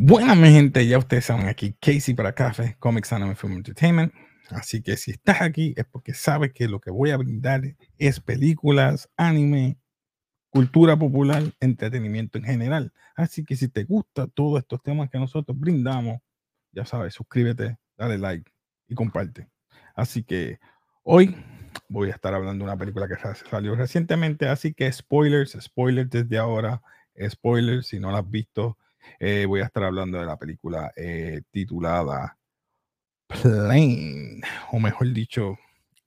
Buenas, mi gente, ya ustedes saben aquí, Casey para Café, Comics Anime Film Entertainment. Así que si estás aquí es porque sabes que lo que voy a brindar es películas, anime, cultura popular, entretenimiento en general. Así que si te gusta todos estos temas que nosotros brindamos, ya sabes, suscríbete, dale like y comparte. Así que hoy voy a estar hablando de una película que salió recientemente, así que spoilers, spoilers desde ahora, spoilers si no la has visto eh, voy a estar hablando de la película eh, titulada Plane, o mejor dicho,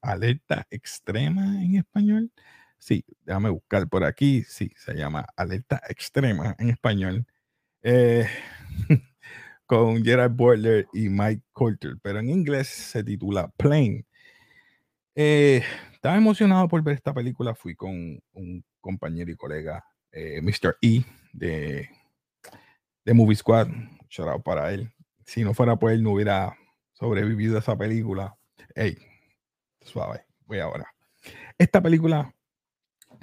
Alerta Extrema en español. Sí, déjame buscar por aquí. Sí, se llama Alerta Extrema en español. Eh, con Gerard Butler y Mike Coulter, pero en inglés se titula Plane. estaba emocionado por ver esta película. Fui con un compañero y colega, Mr. E, de de Movie Squad. Shout para él. Si no fuera por él, no hubiera sobrevivido a esa película. Hey, suave, voy ahora. Esta película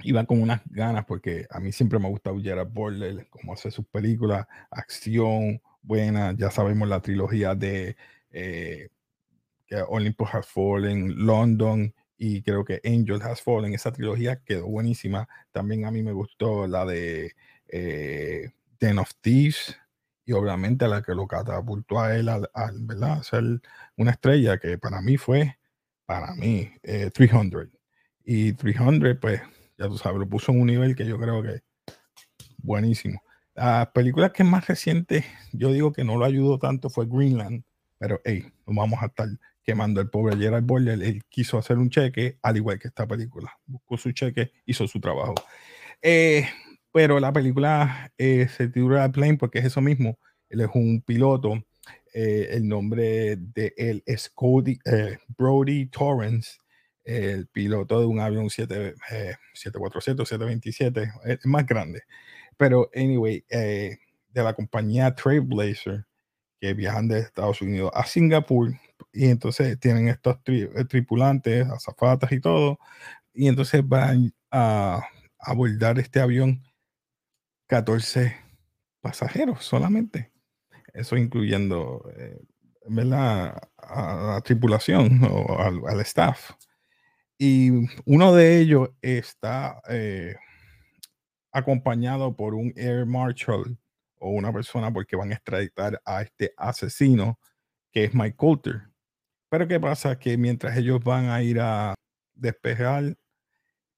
iba con unas ganas porque a mí siempre me ha gustado Gerard Butler, cómo hace sus películas, acción buena. Ya sabemos la trilogía de eh, Olympus Has Fallen, London y creo que Angel Has Fallen. Esa trilogía quedó buenísima. También a mí me gustó la de eh, Den of Thieves y obviamente la que lo catapultó a él al, ¿verdad? ser una estrella que para mí fue, para mí, 300. Eh, y 300, pues, ya tú sabes, lo puso en un nivel que yo creo que buenísimo. La película que más reciente, yo digo que no lo ayudó tanto, fue Greenland, pero hey, no vamos a estar quemando el pobre Gerard Butler. Él quiso hacer un cheque, al igual que esta película. Buscó su cheque, hizo su trabajo. Eh, pero la película eh, se titula Plane porque es eso mismo. Él es un piloto. Eh, el nombre de él es Cody, eh, Brody Torrance, el piloto de un avión 7, 747 727, es más grande. Pero, anyway, de la compañía Trailblazer, que viajan de Estados Unidos a Singapur, y entonces tienen estos tripulantes, azafatas y todo, y entonces van a abordar este avión 14 pasajeros solamente. Eso incluyendo, eh, A la tripulación o al, staff. Y uno de ellos está eh, acompañado por un air marshal o una persona porque van a extraditar a este asesino que es Mike Coulter. Pero ¿qué pasa? Que mientras ellos van a ir a despejar,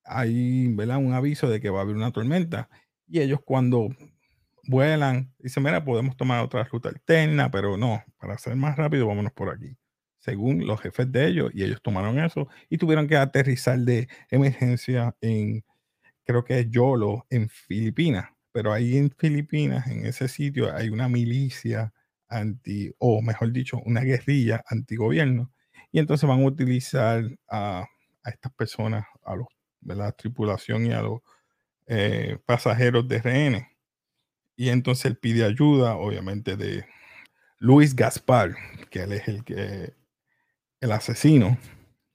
hay un aviso de que va a haber una tormenta y ellos cuando vuelan, dicen, mira, podemos tomar otra ruta alterna, pero no, para ser más rápido, vámonos por aquí. Según los jefes de ellos, y ellos tomaron eso y tuvieron que aterrizar de emergencia en, creo que es Yolo, en Filipinas. Pero ahí en Filipinas, en ese sitio, hay una milicia anti, o mejor dicho, una guerrilla antigobierno. Y entonces van a utilizar a, a estas personas, a los, la tripulación y a los eh, pasajeros de RN. Y entonces él pide ayuda, obviamente, de Luis Gaspar, que él es el que el asesino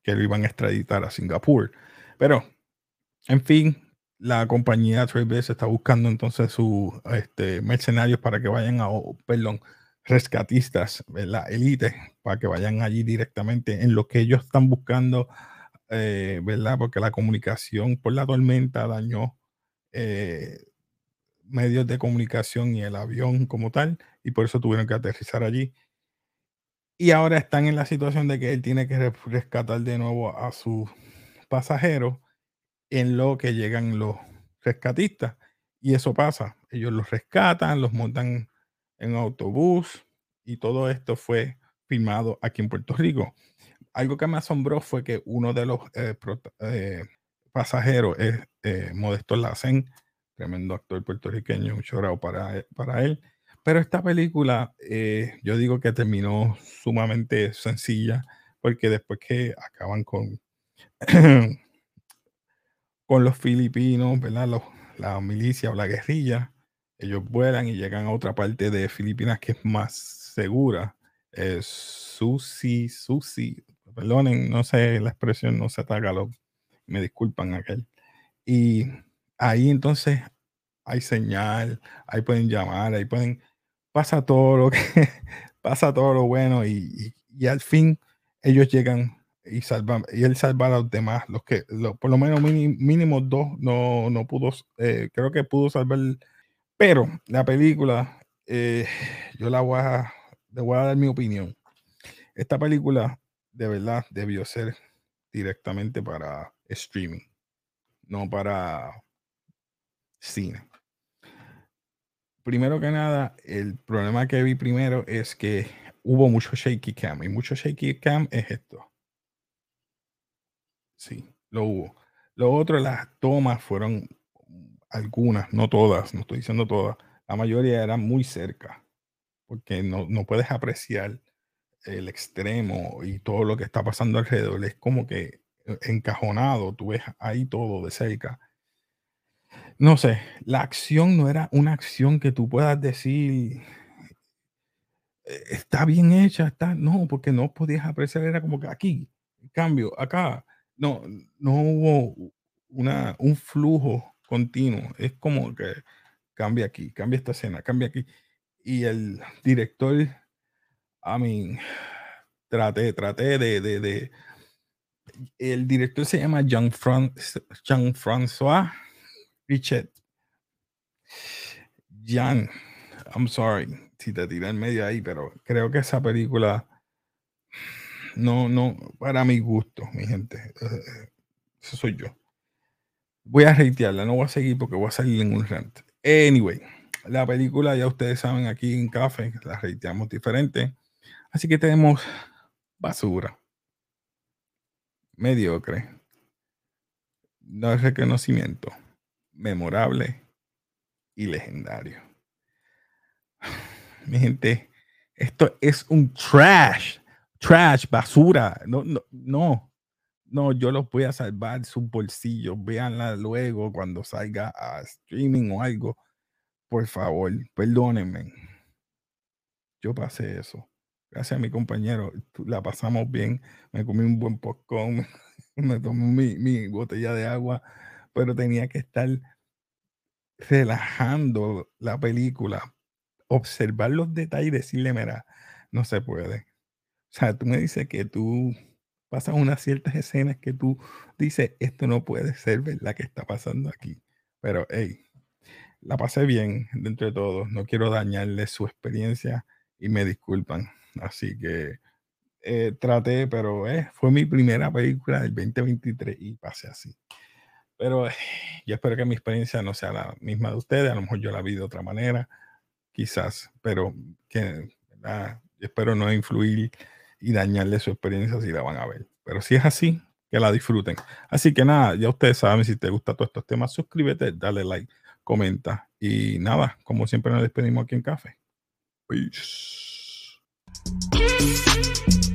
que lo iban a extraditar a Singapur. Pero, en fin, la compañía Trailblazer está buscando entonces sus este, mercenarios para que vayan a, perdón, rescatistas, la élite, para que vayan allí directamente en lo que ellos están buscando, eh, ¿verdad? Porque la comunicación por la tormenta dañó eh, medios de comunicación y el avión como tal, y por eso tuvieron que aterrizar allí. Y ahora están en la situación de que él tiene que rescatar de nuevo a sus pasajeros en lo que llegan los rescatistas. Y eso pasa. Ellos los rescatan, los montan en autobús y todo esto fue filmado aquí en Puerto Rico. Algo que me asombró fue que uno de los eh, eh, pasajero es eh, Modesto Lacen, tremendo actor puertorriqueño, un chorado para, para él. Pero esta película, eh, yo digo que terminó sumamente sencilla, porque después que acaban con, con los filipinos, ¿verdad? la milicia o la guerrilla, ellos vuelan y llegan a otra parte de Filipinas que es más segura. Es Susi, Susi, perdonen, no sé la expresión, no sé lo me disculpan aquel. Y ahí entonces hay señal, ahí pueden llamar, ahí pueden pasa todo lo que pasa todo lo bueno y, al fin ellos llegan y salvan y él salva a los demás, los que por lo menos mínimo, dos no, no pudo, eh, creo que pudo salvar, pero la película, eh, yo la voy a, le voy a dar mi opinión. Esta película de verdad debió ser directamente para streaming, no para cine. Primero que nada, el problema que vi primero es que hubo mucho shaky cam y mucho shaky cam es esto. Sí, lo hubo. Lo otro, las tomas fueron algunas, no todas, no estoy diciendo todas, la mayoría eran muy cerca, porque no, no puedes apreciar el extremo y todo lo que está pasando alrededor. Es como que encajonado, tú ves ahí todo de cerca. No sé, la acción no era una acción que tú puedas decir eh, está bien hecha, está, no, porque no podías apreciar, era como que aquí, cambio, acá, no, no hubo una, un flujo continuo, es como que cambia aquí, cambia esta escena, cambia aquí. Y el director, I mean, traté, traté de, de, de el director se llama Jean-François Richet. Jan, I'm sorry si te tiré en medio ahí, pero creo que esa película no, no, para mi gusto, mi gente. Eh, eso soy yo. Voy a reitearla, no voy a seguir porque voy a salir en un rant. Anyway, la película ya ustedes saben aquí en Café, la reiteamos diferente. Así que tenemos basura, mediocre, no es reconocimiento, memorable y legendario. Mi gente, esto es un trash, trash, basura. No, no, no, no, yo los voy a salvar sus bolsillos. Véanla luego cuando salga a streaming o algo. Por favor, perdónenme. Yo pasé eso. Gracias a mi compañero, la pasamos bien. Me comí un buen popcorn, me tomé mi, mi botella de agua, pero tenía que estar relajando la película, observar los detalles y decirle, mira, no se puede. O sea, tú me dices que tú pasas unas ciertas escenas que tú dices, esto no puede ser verdad que está pasando aquí. Pero, hey, la pasé bien dentro de todo. No quiero dañarle su experiencia y me disculpan. Así que eh, traté, pero eh, fue mi primera película del 2023 y pasé así. Pero yo espero que mi experiencia no sea la misma de ustedes. A lo mejor yo la vi de otra manera, quizás, pero espero no influir y dañarle su experiencia si la van a ver. Pero si es así, que la disfruten. Así que nada, ya ustedes saben, si te gustan todos estos temas, suscríbete, dale like, comenta. Y nada, como siempre nos despedimos aquí en Café. Peace. Peace.